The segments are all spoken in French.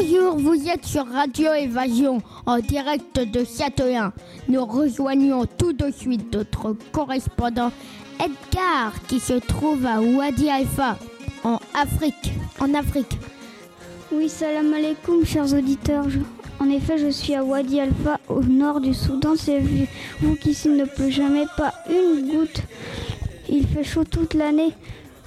Bonjour, vous êtes sur Radio Évasion en direct de Châtelain. Nous rejoignons tout de suite notre correspondant Edgar qui se trouve à Wadi Alpha en Afrique. En Afrique. Oui, salam alaikum, chers auditeurs. En effet, je suis à Wadi Alpha, au nord du Soudan. C'est vous qu'ici ne pleut jamais pas une goutte. Il fait chaud toute l'année.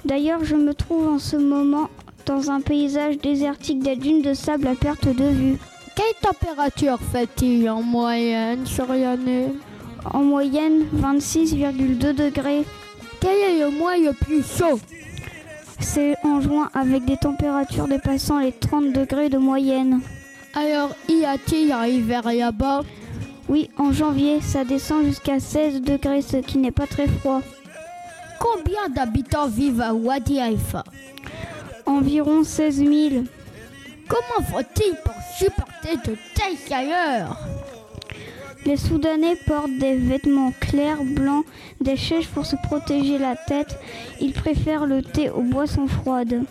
D'ailleurs, je me trouve en ce moment dans un paysage désertique des dunes de sable à perte de vue. Quelle température fait-il en moyenne sur l'année? En moyenne, 26,2 degrés. Quel est le mois le plus chaud? C'est en juin avec des températures dépassant les 30 degrés de moyenne. Alors, y a-t-il un hiver là-bas? Oui, en janvier, ça descend jusqu'à 16 degrés, ce qui n'est pas très froid. Combien d'habitants vivent à Wadi Alpha Environ 16 000. Comment faut-il pour supporter de telles chaleurs? Les Soudanais portent des vêtements clairs, blancs, des chèches pour se protéger la tête. Ils préfèrent le thé aux boissons froides.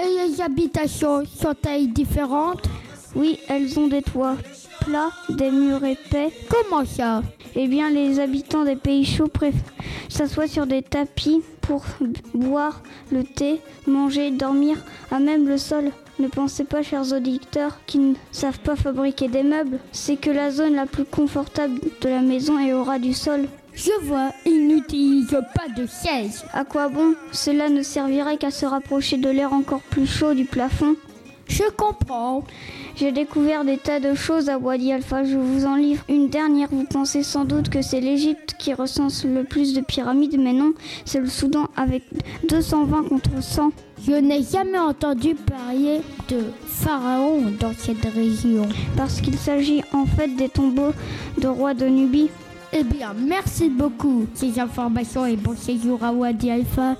Et les habitations sont-elles différentes? Oui, elles ont des toits plats, des murs épais. Comment ça? Eh bien, les habitants des pays chauds préfèrent s'asseoir sur des tapis pour boire le thé, manger, dormir, à même le sol. Ne pensez pas, chers auditeurs, qui ne savent pas fabriquer des meubles. C'est que la zone la plus confortable de la maison est au ras du sol. Je vois, ils n'utilisent pas de siège. À quoi bon? Cela ne servirait qu'à se rapprocher de l'air encore plus chaud du plafond. Je comprends. J'ai découvert des tas de choses à Wadi Alpha. Je vous en livre une dernière. Vous pensez sans doute que c'est l'Égypte qui recense le plus de pyramides, mais non, c'est le Soudan avec 220 contre 100. Je n'ai jamais entendu parler de pharaon dans cette région. Parce qu'il s'agit en fait des tombeaux de rois de Nubie. Eh bien, merci beaucoup ces informations et bon séjour à Wadi Alpha.